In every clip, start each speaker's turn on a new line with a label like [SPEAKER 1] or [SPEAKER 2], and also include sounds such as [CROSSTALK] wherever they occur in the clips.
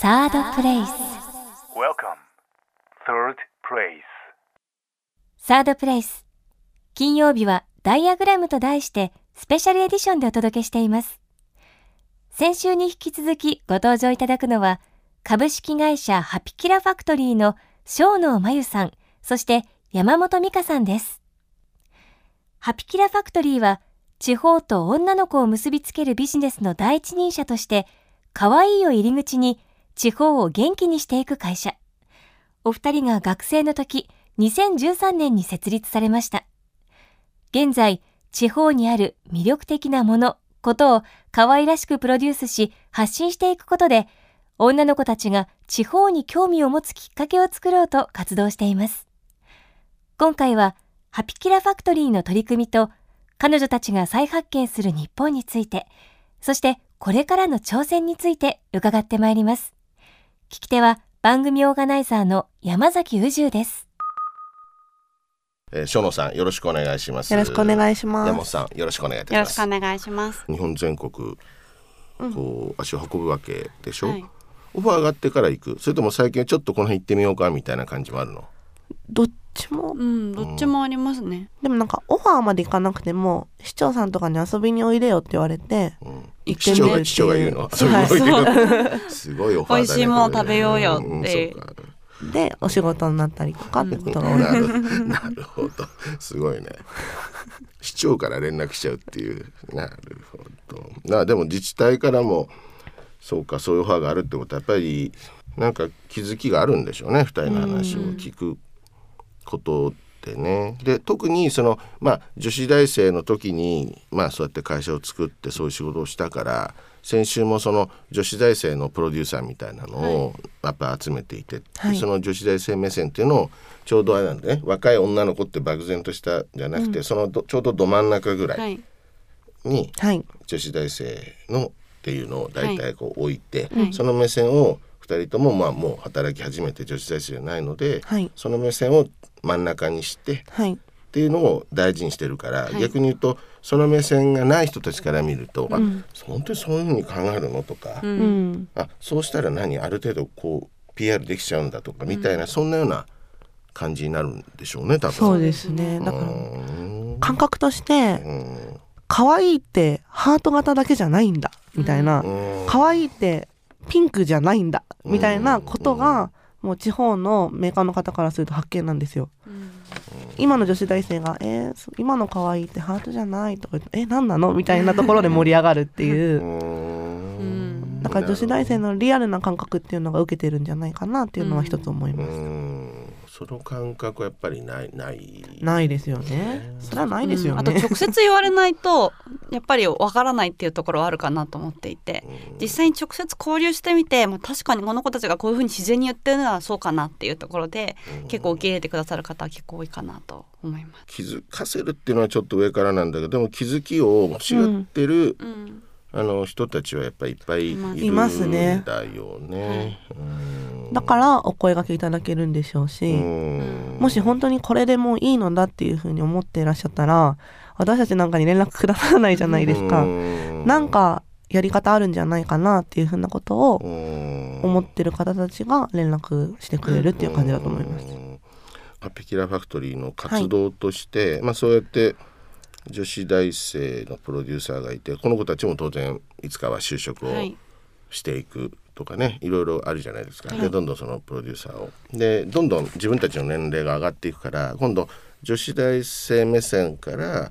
[SPEAKER 1] サードプレイス
[SPEAKER 2] Welcome. Third place.
[SPEAKER 1] サードプレイス金曜日はダイアグラムと題してスペシャルエディションでお届けしています先週に引き続きご登場いただくのは株式会社ハピキラファクトリーの小野真由さんそして山本美香さんですハピキラファクトリーは地方と女の子を結びつけるビジネスの第一人者として可愛いを入り口に地方を元気にしていく会社。お二人が学生の時2013年に設立されました。現在地方にある魅力的なものことを可愛らしくプロデュースし発信していくことで女の子たちが地方に興味を持つきっかけを作ろうと活動しています。今回はハピキラファクトリーの取り組みと彼女たちが再発見する日本についてそしてこれからの挑戦について伺ってまいります。聞き手は番組オーガナイザーの山崎宇宙です
[SPEAKER 3] えー、小野さんよろしくお願いします。
[SPEAKER 4] よろしくお願いします
[SPEAKER 3] 山本さんよろしくお願いいたし
[SPEAKER 5] よろし
[SPEAKER 3] ます。
[SPEAKER 5] くお願いします。
[SPEAKER 3] 日本全国こう足を運ぶわけでしょ？
[SPEAKER 5] はい
[SPEAKER 3] オファーがあってから行く。それとも最近はちょっとこの辺行ってみようかみたいな感じもあるの？
[SPEAKER 4] どっちも？
[SPEAKER 5] うん、どっちもありますね。
[SPEAKER 4] でもなんかオファーまで行かなくても市長さんとかに遊びにおいでよって言われて
[SPEAKER 3] うん。
[SPEAKER 4] 行って
[SPEAKER 3] 市長が
[SPEAKER 4] みるっていう。
[SPEAKER 3] 市長が言うの？す
[SPEAKER 4] はい
[SPEAKER 3] ごいけど。すごいオファーだね。
[SPEAKER 5] 美味しいもの食べようよって。
[SPEAKER 3] んんそうか。
[SPEAKER 4] でお仕事になったりとかってことが多い、
[SPEAKER 3] なるなるほど。すごいね。市長から連絡しちゃうっていう。なるほど。なでも自治体からもそうかそういうオファーがあるってことはやっぱりなんか気づきがあるんでしょうね二人の話を聞くことでね。で特にそのまあ女子大生の時にまあそうやって会社を作ってそういう仕事をしたから先週もその女子大生のプロデューサーみたいなのをやっぱ集めていて、
[SPEAKER 4] はい。
[SPEAKER 3] その女子大生目線っていうのをちょうどあれなんでね若い女の子って漠然としたじゃなくて、そのどちょうどど真ん中ぐら
[SPEAKER 5] はい。い。
[SPEAKER 3] に
[SPEAKER 4] はい。
[SPEAKER 3] 女子大生のっていうのを大体こう置いて、
[SPEAKER 5] はい。
[SPEAKER 3] その目線を2人ともまあもう働き始めて女子大生じゃないので、
[SPEAKER 4] はい。
[SPEAKER 3] その目線を真ん中にして
[SPEAKER 4] はい。
[SPEAKER 3] っていうのを大事にしてるから、
[SPEAKER 5] はい。
[SPEAKER 3] 逆に言うとその目線がない人たちから見ると、
[SPEAKER 4] ん。
[SPEAKER 3] あ本当にそういうふうに考えるのとか、
[SPEAKER 5] う。
[SPEAKER 4] うん。ん
[SPEAKER 3] あそうしたら何ある程度こう PR できちゃうんだとかみたいな、そんなような感じになるんでしょうね多分。
[SPEAKER 4] そうですね。だから
[SPEAKER 3] うん
[SPEAKER 4] 感覚として
[SPEAKER 3] うん。
[SPEAKER 4] 可愛いってハート型だけじゃないんだみたいな。
[SPEAKER 3] うん。
[SPEAKER 4] 可愛いってピンクじゃないんだみたいなことがもう地方のメーカーの方からすると発見なんですよ。今の女子大生が「えーそ今の可愛いってハートじゃない」とか言って「え何なの?」みたいなところで盛り上がるっていう。
[SPEAKER 3] うん。
[SPEAKER 4] だから女子大生のリアルな感覚っていうのが受けてるんじゃないかなっていうのは一つ思います、
[SPEAKER 3] うんその感覚はやっぱりないない。
[SPEAKER 4] ないですよね。それはないですよ
[SPEAKER 5] あと
[SPEAKER 4] ね、
[SPEAKER 5] 直接言われないとやっぱりわからないっていうところはあるかなと思っていて。実際に直接交流してみて、まあ、確かにこの子たちがこういうふうに自然に言ってるのはそうかなっていうところで結構受け入れてくださる方は結構多いかなと思います。
[SPEAKER 3] 気づかせるっていうのはちょっと上からなんだけどでも気づきを欲しがってる、
[SPEAKER 5] うん。
[SPEAKER 3] あの人たちはやっぱりいっぱいいる
[SPEAKER 4] いますね。
[SPEAKER 3] んだよね。うん
[SPEAKER 4] だからお声掛けいただけるんでしょうし、
[SPEAKER 3] うん。
[SPEAKER 4] もし本当にこれでもいいのだっていうふうに思っていらっしゃったら私たちなんかに連絡くださらないじゃないですか、
[SPEAKER 3] うん。
[SPEAKER 4] なんかやり方あるんじゃないかなっていうふうなことを
[SPEAKER 3] うん。
[SPEAKER 4] 思ってる方たちが連絡してくれるっていう感じだと思います。
[SPEAKER 3] うんハピキラファクトリーの活動として、まあそうやって女子大生のプロデューサーがいてこの子たちも当然いつかは就職を
[SPEAKER 5] はい。
[SPEAKER 3] していくとかねいろいろあるじゃないですか、
[SPEAKER 5] はい。
[SPEAKER 3] でどんどんそのプロデューサーを。でどんどん自分たちの年齢が上がっていくから今度女子大生目線から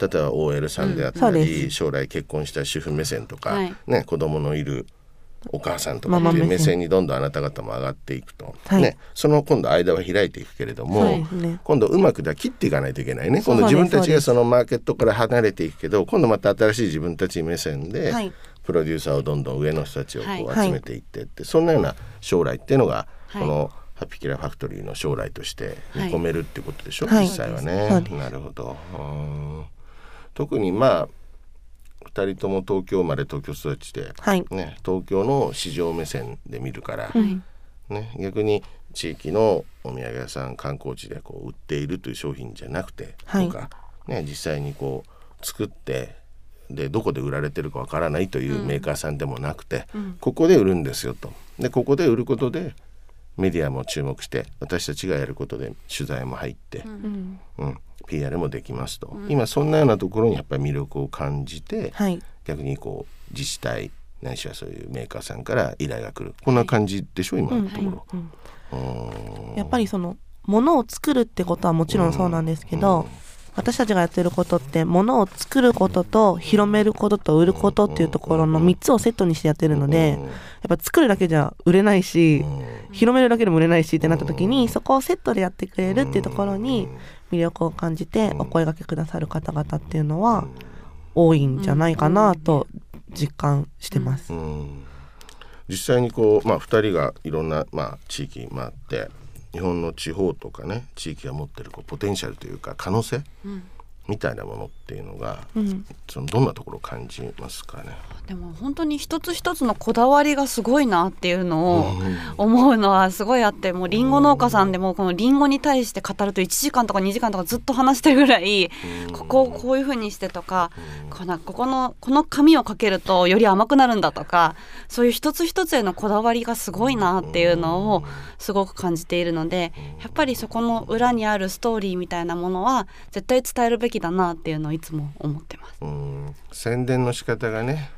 [SPEAKER 3] 例えば OL さんであったり、
[SPEAKER 4] うん
[SPEAKER 3] 将来結婚した主婦目線とか、
[SPEAKER 5] はい。
[SPEAKER 3] ね、子供のいるお母さんとかっていう目線にどんどんあなた方も上がっていくと、
[SPEAKER 4] はい。
[SPEAKER 3] ね、その今度間は開いていくけれども、
[SPEAKER 4] はいね。
[SPEAKER 3] 今度うまくだ切っていかないといけないね。今度自分たちがそのマーケットから離れていくけど今度また新しい自分たち目線で、
[SPEAKER 4] はい
[SPEAKER 3] プロデューサーをどんどん上の人たちをこう
[SPEAKER 5] はい。
[SPEAKER 3] 集めていってって、そんなような将来っていうのが、
[SPEAKER 5] はい。
[SPEAKER 3] このハッピーキラーファクトリーの将来として見込めるってことでしょ、
[SPEAKER 4] はい。
[SPEAKER 3] 実際はね。なるほど。うん。特にまあ2人とも東京生まれ東京育ちで、
[SPEAKER 4] はい。
[SPEAKER 3] ね、東京の市場目線で見るから、
[SPEAKER 5] はい。
[SPEAKER 3] ね、逆に地域のお土産屋さん観光地でこう売っているという商品じゃなくて、
[SPEAKER 4] はい。
[SPEAKER 3] とか、ね、実際にこう作ってでどこで売られてるかわからないというメーカーさんでもなくて、ここで売るんですよと。でここで売ることでメディアも注目して私たちがやることで取材も入って、
[SPEAKER 4] うん。
[SPEAKER 3] うん。PR もできますと、今そんなようなところにやっぱり魅力を感じて、
[SPEAKER 4] はい。
[SPEAKER 3] 逆にこう自治体ないしはそういうメーカーさんから依頼が来る。こんな感じでしょ今のところ。
[SPEAKER 4] うん。
[SPEAKER 3] うん。
[SPEAKER 4] やっぱりその物を作るってことはもちろんそうなんですけど、私たちがやってることって物を作ることと広めることと売ることっていうところの3つをセットにしてやってるので、やっぱ作るだけじゃ売れないし、広めるだけでも売れないしってなった時にそこをセットでやってくれるっていうところに魅力を感じてお声掛けくださる方々っていうのは多いんじゃないかなと実感してます。
[SPEAKER 3] うん。実際にこう、まあ、2人がいろんな、まあ、地域回って日本の地方とかね地域が持ってるこうポテンシャルというか可能性、みたいなものっていうのが、
[SPEAKER 4] うん。
[SPEAKER 3] そのどんなところを感じますかね？
[SPEAKER 5] でも本当に一つ一つのこだわりがすごいなっていうのを思うのはすごいあってもうリンゴ農家さんでもこのリンゴに対して語ると1時間とか2時間とかずっと話してるぐらいここをこういう風にしてとかこのここのこの紙をかけるとより甘くなるんだとかそういう一つ一つへのこだわりがすごいなっていうのをすごく感じているのでやっぱりそこの裏にあるストーリーみたいなものは絶対伝えるべきだなっていうのをいつも思ってます。
[SPEAKER 3] うん。宣伝の仕方がね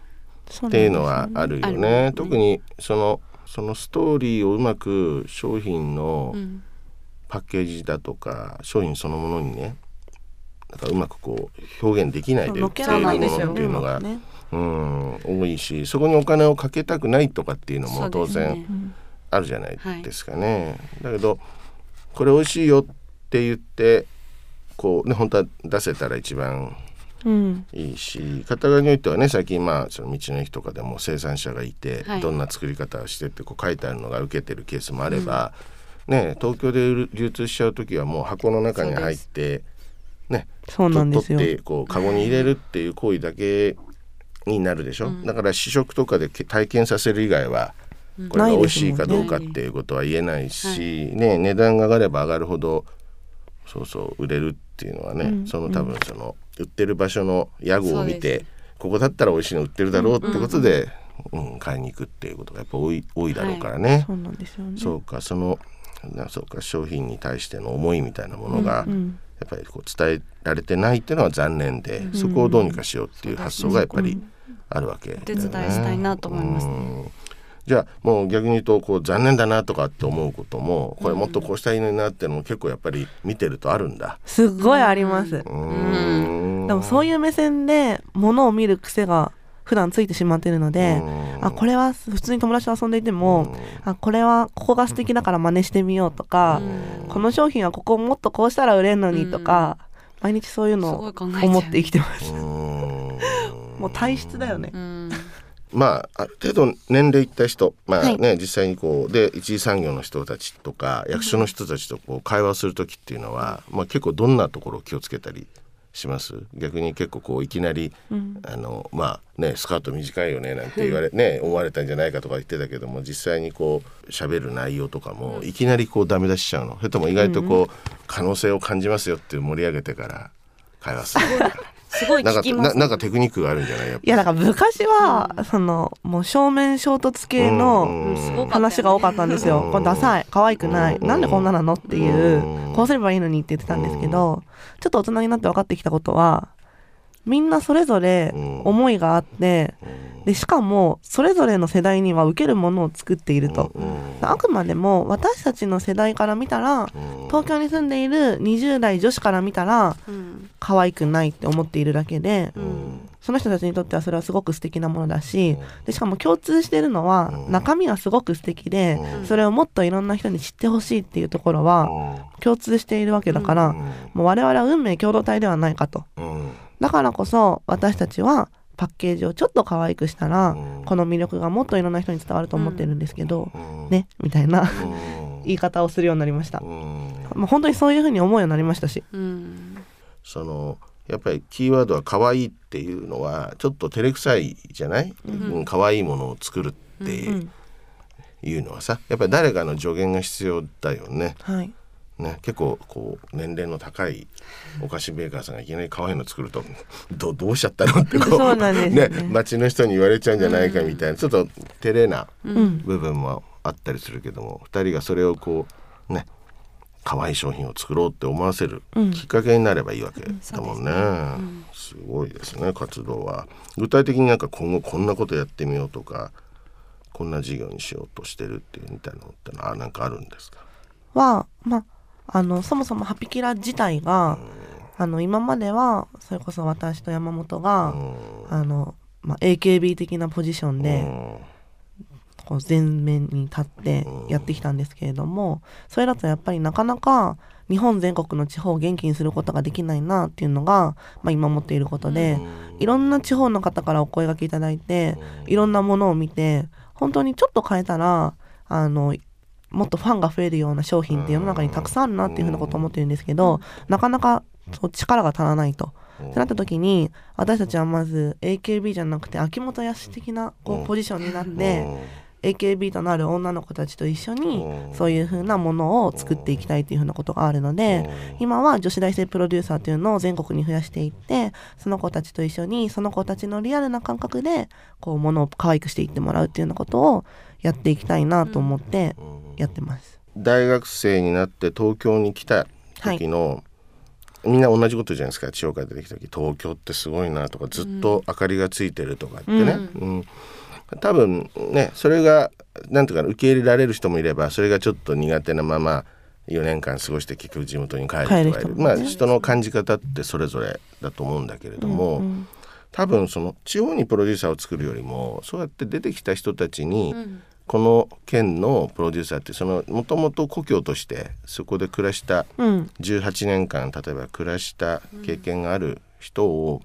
[SPEAKER 4] そ
[SPEAKER 3] っていうのはあるよね。
[SPEAKER 5] ね。
[SPEAKER 3] 特にそのそのストーリーをうまく商品の
[SPEAKER 5] うん。
[SPEAKER 3] パッケージだとか商品そのものにねなんかうまくこう表現できないで売っているものっていうのが、
[SPEAKER 4] ね。
[SPEAKER 3] うん、多いしそこにお金をかけたくないとかっていうのも当然あるじゃないですかね。だけどこれ美味しいよって言ってこうね本当は出せたら一番
[SPEAKER 4] うん
[SPEAKER 3] いいし片側においてはね最近まあその道の駅とかでも生産者がいて、
[SPEAKER 5] はい。
[SPEAKER 3] どんな作り方をしてってこう書いてあるのが受けてるケースもあれば、ね東京で流通しちゃう時はもう箱の中に入ってね
[SPEAKER 4] そうなんですよ。
[SPEAKER 3] 取ってこうカゴに入れるっていう行為だけになるでしょ、だから試食とかでけ体験させる以外はこれが美味しいかどうかっていうことは言えないし、ね値段が上がれば上がるほどそうそう売れるっていうのはね、その多分その売ってる場所の屋号を見てここだったら美味しいの売ってるだろうってことで、うん買いに行くっていうことがやっぱ多い多いだろうからね。
[SPEAKER 4] そうなんですよね。
[SPEAKER 3] そうかそのなそうか商品に対しての思いみたいなものが、
[SPEAKER 4] うん
[SPEAKER 3] やっぱりこう伝えられてないっていうのは残念で、そこをどうにかしようっていう発想がやっぱりあるわけね、
[SPEAKER 5] お手伝いしたいなと思います
[SPEAKER 3] うんじゃあもう逆に言うとこう残念だなとかって思うこともこれもっとこうしたらいいのになっていうのも結構やっぱり見てるとあるんだ。
[SPEAKER 4] すっごいあります、
[SPEAKER 3] うん。
[SPEAKER 4] でもそういう目線で物を見る癖が普段ついてしまっているので、あこれは普通に友達と遊んでいても、あこれはここが素敵だから真似してみようとか、この商品はここもっとこうしたら売れるのにとか、毎日そういうのを思って生きてます。
[SPEAKER 3] う。ん [LAUGHS]
[SPEAKER 4] もう体質だよね。
[SPEAKER 5] うん
[SPEAKER 3] まあある程度年齢いった人まあ
[SPEAKER 4] はい。
[SPEAKER 3] ね、実際にこうで一次産業の人たちとか役所の人たちとこう会話する時っていうのは、まあ、結構どんなところを気をつけたりします？逆に結構こういきなり、あのまあねスカート短いよねなんて言われ、ね思われたんじゃないかとか言ってたけども実際にこう喋る内容とかもいきなりこうダメ出ししちゃうの？それとも意外とこう、可能性を感じますよっていう盛り上げてから会話する
[SPEAKER 5] すごい
[SPEAKER 3] なんか
[SPEAKER 5] 聞きます。
[SPEAKER 3] ななんかテクニックがあるんじゃない？やっぱ。
[SPEAKER 4] いやだから昔は、そのもう正面衝突系の、話が多かったんですよ。これダサい、可愛くない、
[SPEAKER 3] うん。
[SPEAKER 4] なんでこんななのっていう
[SPEAKER 3] うん、
[SPEAKER 4] こうすればいいのにって言ってたんですけど、ちょっと大人になって分かってきたことは、みんなそれぞれ
[SPEAKER 3] うん。
[SPEAKER 4] 思いがあって、でしかもそれぞれの世代には受けるものを作っていると。あくまでも私たちの世代から見たら、東京に住んでいる20代女子から見たら、
[SPEAKER 5] うん。
[SPEAKER 4] 可愛くないって思っているだけで、
[SPEAKER 5] うん。
[SPEAKER 4] その人たちにとってはそれはすごく素敵なものだし、でしかも共通しているのは中身はすごく素敵で、それをもっといろんな人に知ってほしいっていうところは共通しているわけだから、もう我々は運命共同体ではないかと。だからこそ私たちはパッケージをちょっと可愛くしたら、この魅力がもっといろんな人に伝わると思ってるんですけど、ねみたいな [LAUGHS] 言い方をするようになりました。もう本当にそういうふうに思うようになりましたし。
[SPEAKER 5] うん
[SPEAKER 3] そのやっぱりキーワードは可愛いっていうのはちょっと照れくさいじゃない、うん、可愛いものを作るって
[SPEAKER 4] うん
[SPEAKER 3] いうのはさやっぱり誰かの助言が必要だよね。
[SPEAKER 4] はい。
[SPEAKER 3] ね、結構こう年齢の高いお菓子メーカーさんがいきなり可愛いの作るとどどうしちゃったの？ってこ
[SPEAKER 4] そうなんですよね。
[SPEAKER 3] 街の人に言われちゃうんじゃないかみたいな、ちょっと照れな
[SPEAKER 4] うん。
[SPEAKER 3] 部分もあったりするけども、二人がそれをこうね可愛い商品を作ろうって思わせる
[SPEAKER 4] うん。
[SPEAKER 3] きっかけになればいいわけだもんね,、すごいですね活動は。具体的になんか今後こんなことやってみようとかこんな事業にしようとしてるっていうみたいなのってのはなんかあるんですか？
[SPEAKER 4] は、まあ、あのそもそもハピキラ自体が、あの今まではそれこそ私と山本が、あのまあ、AKB 的なポジションで、こう前面に立ってやってきたんですけれどもそれだとやっぱりなかなか日本全国の地方を元気にすることができないなっていうのが、まあ、今思っていることで、いろんな地方の方からお声がけいただいて、いろんなものを見て本当にちょっと変えたらあのもっとファンが増えるような商品って世の中にたくさんあるなっていうふうなことを思ってるんですけど、なかなかそう力が足らないと。ってなった時に私たちはまず AKB じゃなくて秋元康的なこうポジションになって、AKB となる女の子たちと一緒に
[SPEAKER 3] うん。
[SPEAKER 4] そういう風なものを作っていきたいっていう風なことがあるので今は女子大生プロデューサーっていうのを全国に増やしていってその子たちと一緒にその子たちのリアルな感覚でこうものを可愛くしていってもらうっていうようなことをやっていきたいなと思ってやってます。
[SPEAKER 3] 大学生になって東京に来た時の、みんな同じことじゃないですか。地方から出てきた時東京ってすごいなとかずっと明かりがついてるとかってね、うん。多分ねそれがなんていうかな受け入れられる人もいればそれがちょっと苦手なまま4年間過ごして結局地元に帰る人がいる。
[SPEAKER 4] 帰る人もね。
[SPEAKER 3] まあ人の感じ方ってそれぞれだと思うんだけれども、
[SPEAKER 4] うん。
[SPEAKER 3] 多分その地方にプロデューサーを作るよりもそうやって出てきた人たちに、
[SPEAKER 5] ん
[SPEAKER 3] この県のプロデューサーってそのもともと故郷としてそこで暮らした
[SPEAKER 4] うん。
[SPEAKER 3] 18年間例えば暮らした経験がある人を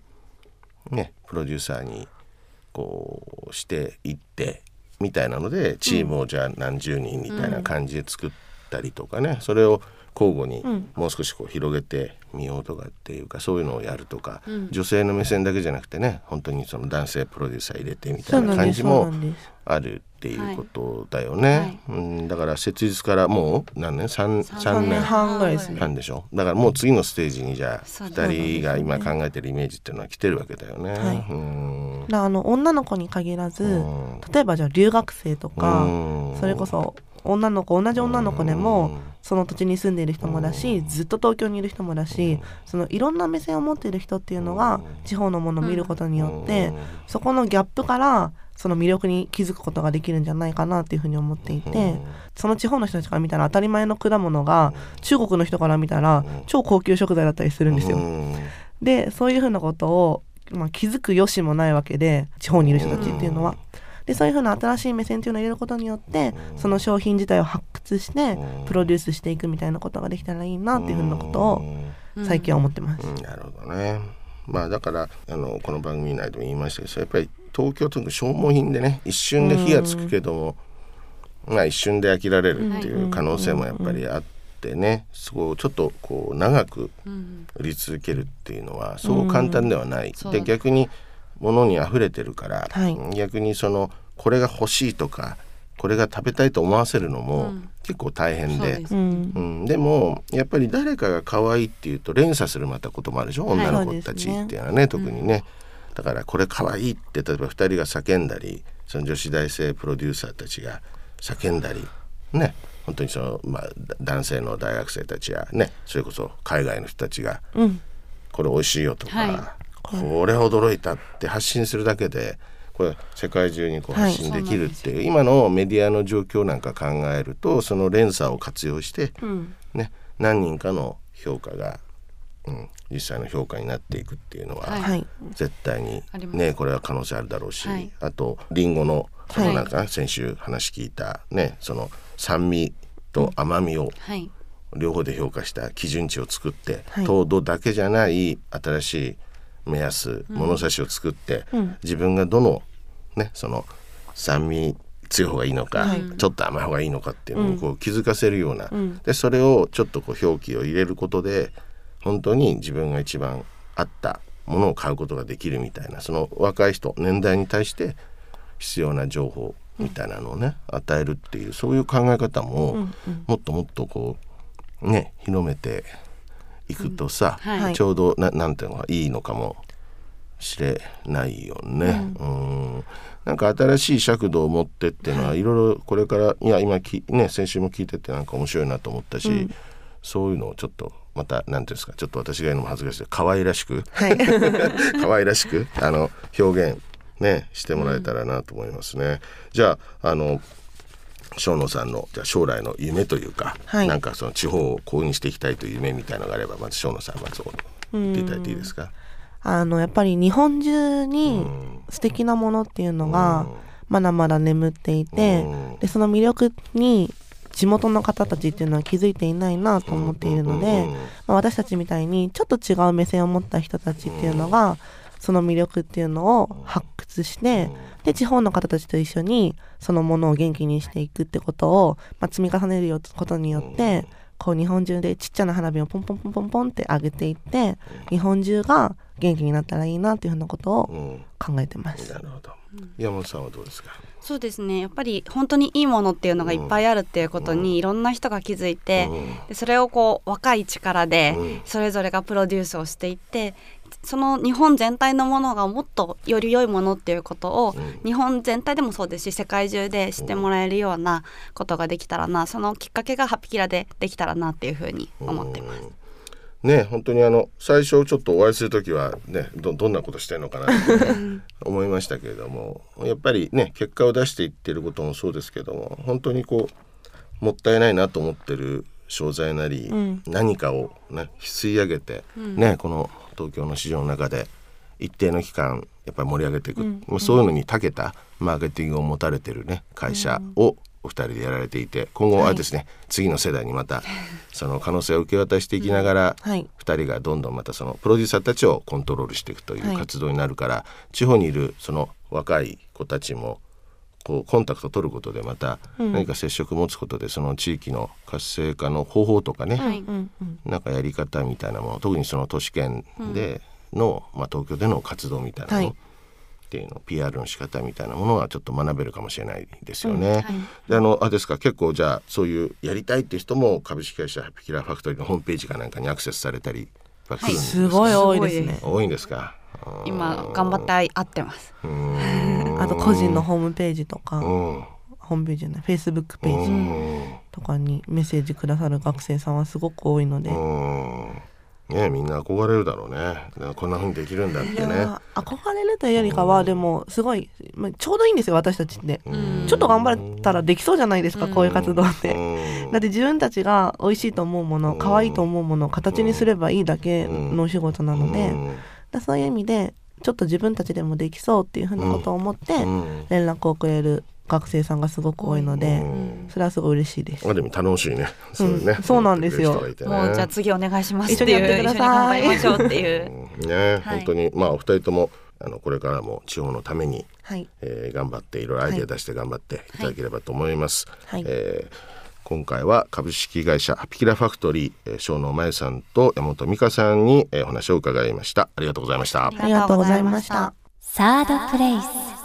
[SPEAKER 3] ねプロデューサーにこうしていってみたいなのでチームをじゃあ何十人みたいな感じで作ったりとかねそれを交互に
[SPEAKER 4] ん。
[SPEAKER 3] もう少しこう広げてみようとかっていうかそういうのをやるとか、女性の目線だけじゃなくてね本当にその男性プロデューサー入れてみた
[SPEAKER 4] そ
[SPEAKER 3] いうな感じもあるっていうことだよね。うん、だから設立からもう何年？3,
[SPEAKER 5] 三
[SPEAKER 3] 3
[SPEAKER 4] 3年。
[SPEAKER 3] 年。
[SPEAKER 4] 半ぐらいですね。
[SPEAKER 3] 半でしょ？だからもう次のステージにじゃあ
[SPEAKER 5] そう
[SPEAKER 3] 2人が今考えてるイメージっていうのは来てるわけだよね。
[SPEAKER 4] はい。
[SPEAKER 3] うん。
[SPEAKER 4] あの女の子に限らず
[SPEAKER 3] うん。
[SPEAKER 4] 例えばじゃあ留学生とか
[SPEAKER 3] うん。
[SPEAKER 4] それこそ女の子同じ女の子でもその土地に住んでいる人もだしずっと東京にいる人もだしそのいろんな目線を持っている人っていうのが地方のものを見ることによってそこのギャップからその魅力に気づくことができるんじゃないかなっていうふうに思っていてその地方の人たちから見たら当たり前の果物が中国の人から見たら超高級食材だったりするんですよ。
[SPEAKER 3] うん。
[SPEAKER 4] でそういうふうなことを、まあ、気づくよしもないわけで地方にいる人たちっていうのは。でそういうふうな新しい目線っていうのを入れることによってその商品自体を発掘してプロデュースしていくみたいなことができたらいいなっていうふうなことを最近は思ってます。
[SPEAKER 3] うん。なるほどね。まあだからあのこの番組内でも言いましたけどやっぱり東京という消耗品でね一瞬で火がつくけども、まあ一瞬で飽きられるっていう可能性もやっぱりあってね、そうちょっとこう長く
[SPEAKER 5] うん
[SPEAKER 3] 売り続けるっていうのはそう簡単ではない。
[SPEAKER 5] そう
[SPEAKER 3] で逆に物に溢れてるから、
[SPEAKER 4] はい。
[SPEAKER 3] 逆にそのこれが欲しいとかこれが食べたいと思わせるのも
[SPEAKER 5] うん。
[SPEAKER 3] 結構大変で。
[SPEAKER 5] そうです。
[SPEAKER 4] うん。
[SPEAKER 3] うん、でもやっぱり誰かが可愛いっていうと連鎖するまたこともあるでしょ、
[SPEAKER 5] はい。
[SPEAKER 3] 女の子たちっていうのはね特にね、だからこれ可愛いって例えば2人が叫んだりその女子大生プロデューサーたちが叫んだりね。本当にその、まあ、だ男性の大学生たちやね。それこそ海外の人たちが
[SPEAKER 4] うん。
[SPEAKER 3] これ美味しいよとか、
[SPEAKER 5] は
[SPEAKER 3] これ驚いたって発信するだけでこれ世界中にこう
[SPEAKER 4] はい
[SPEAKER 3] 発信できるっていう、今のメディアの状況なんか考えるとその連鎖を活用して、
[SPEAKER 4] うん。
[SPEAKER 3] ね、何人かの評価が、うん、実際の評価になっていくっていうのは、絶対にねこれは可能性あるだろうし、
[SPEAKER 5] はい。
[SPEAKER 3] あとリンゴのなんか、先週話聞いたねその酸味と甘みを
[SPEAKER 5] はい。
[SPEAKER 3] 両方で評価した基準値を作って、
[SPEAKER 4] はい。
[SPEAKER 3] 糖度だけじゃない新しい目安物差しを作って、
[SPEAKER 4] うん。
[SPEAKER 3] 自分がどのねその酸味強い方がいいのか、
[SPEAKER 4] はい。
[SPEAKER 3] ちょっと甘い方がいいのかっていうのをこう気づかせるような、
[SPEAKER 4] うん。
[SPEAKER 3] でそれをちょっとこう表記を入れることで本当に自分が一番合ったものを買うことができるみたいなその若い人年代に対して必要な情報みたいなのをね与えるっていうそういう考え方も、もっともっとこうね広めていくとさ、
[SPEAKER 5] はい
[SPEAKER 4] はい。
[SPEAKER 3] ちょうどななんていうのがいいのかもしれないよね。うん。なんか新しい尺度を持ってっていうのはいろいろこれからいや今き、ね、先週も聞いててなんか面白いなと思ったし、そういうのをちょっとまた何ていうんですかちょっと私が言うのも恥ずかしい可愛らしく
[SPEAKER 4] はい。
[SPEAKER 3] 可愛らしく [LAUGHS] あの表現ねしてもらえたらなと思いますね。じゃああの生野さんのじゃあ将来の夢というか、
[SPEAKER 4] はい。
[SPEAKER 3] なんかその地方を公認していきたいという夢みたいのがあればまず生野さんまず言っていただいていいですか？
[SPEAKER 4] あのやっぱり日本中
[SPEAKER 3] う
[SPEAKER 4] に
[SPEAKER 3] ん。
[SPEAKER 4] 素敵なものっていうのが
[SPEAKER 3] うん。
[SPEAKER 4] まだまだ眠っていて
[SPEAKER 3] うん。
[SPEAKER 4] でその魅力に地元の方たちっていうのは気づいていないなと思っているので、
[SPEAKER 3] うん
[SPEAKER 4] まあ、私たちみたいにちょっと違う目線を持った人たちっていうのがその魅力っていうのを発掘してで地方の方たちと一緒にそのものを元気にしていくってことを、まあ、積み重ねることによってこう日本中でちっちゃな花火をポンポンポンポンポンって上げていって日本中が元気になったらいいなっていうふうなことを
[SPEAKER 3] うん。
[SPEAKER 4] 考えてます。
[SPEAKER 3] なるほど。山本さんはどうですか？
[SPEAKER 5] そうですね。やっぱり本当にいいものっていうのがいっぱいあるっていうことにいろんな人が気づいて、
[SPEAKER 3] うん。
[SPEAKER 5] でそれをこう若い力で
[SPEAKER 3] うん。
[SPEAKER 5] それぞれがプロデュースをしていってその日本全体のものがもっとより良いものっていうことを
[SPEAKER 3] うん。
[SPEAKER 5] 日本全体でもそうですし世界中で知ってもらえるようなことができたらなそのきっかけがハピキラでできたらなっていうふうに思ってます。
[SPEAKER 3] ね本当にあの最初ちょっとお会いする時はねどどんなことしてるのかなって [LAUGHS] 思いましたけれどもやっぱりね結果を出していってることもそうですけども本当にこうもったいないなと思ってる商材なり、
[SPEAKER 4] ん。
[SPEAKER 3] 何かをね吸い上げて、ねこの東京の市場の中で一定の期間やっぱり盛り上げていく、もうそういうのに長けたマーケティングを持たれてるね会社をお二人でやられていて今後はですね、次の世代にまたその可能性を受け渡していきながら、
[SPEAKER 4] はい。
[SPEAKER 3] 2人がどんどんまたそのプロデューサーたちをコントロールしていくという
[SPEAKER 4] はい。
[SPEAKER 3] 活動になるから、地方にいるその若い子たちもこうコンタクト取ることでまた何か接触持つことでその地域の活性化の方法とかね、
[SPEAKER 5] はい。
[SPEAKER 4] うんうん
[SPEAKER 3] なんかやり方みたいなもの特にその都市圏での、まあ、東京での活動みたいなの、
[SPEAKER 4] はい。
[SPEAKER 3] っていうの PR の仕方みたいなものはちょっと学べるかもしれないですよね。であのあですか結構じゃあそういうやりたいっていう人も株式会社ハッピーキラーファクトリーのホームページかなんかにアクセスされたりやっぱ来るんですか？
[SPEAKER 4] すごい多いですね。
[SPEAKER 3] 多いんですか？
[SPEAKER 5] 今頑張って会ってます。
[SPEAKER 4] あと個人のホームページとか、
[SPEAKER 3] うん。
[SPEAKER 4] ホームページじゃない、フェイスブックページ
[SPEAKER 3] うん。
[SPEAKER 4] とかにメッセージくださる学生さんはすごく多いので、
[SPEAKER 3] うん。ねみんな憧れるだろうね。こんな風にできるんだっ
[SPEAKER 4] い
[SPEAKER 3] てね。
[SPEAKER 4] 憧れるというよりかはでもすごい、まあ、ちょうどいいんですよ私たちって、ちょっと頑張れたらできそうじゃないですか、こういう活動って、
[SPEAKER 3] うん。
[SPEAKER 4] だって自分たちが美味しいと思うもの可愛いと思うものを形にすればいいだけのお仕事なので、
[SPEAKER 3] うん
[SPEAKER 4] だそういう意味でちょっと自分たちでもできそうっていうふうなことを思って
[SPEAKER 3] うん。
[SPEAKER 4] 連絡をくれる学生さんがすごく多いので、それはすごい嬉しいです。
[SPEAKER 3] あでも楽しいね。そういうね。
[SPEAKER 4] そうなんですよ。
[SPEAKER 3] ね。
[SPEAKER 5] もうじゃあ次お願いします
[SPEAKER 4] 一緒
[SPEAKER 5] っていう。
[SPEAKER 4] にやってください。
[SPEAKER 5] 一緒に頑張りましょうっていう。
[SPEAKER 3] ね、本当に。まあお二人ともあのこれからも地方のために、
[SPEAKER 4] はい、
[SPEAKER 3] えー頑張っていろいろアイデア出して頑張っていただければと思います。
[SPEAKER 4] はい。
[SPEAKER 3] えー今回は株式会社ハピキラファクトリー、えー、小野真由さんと山本美香さんに、えーお話を伺いました。ありがとうございました。
[SPEAKER 4] ありがとうございました。
[SPEAKER 1] サードプレイス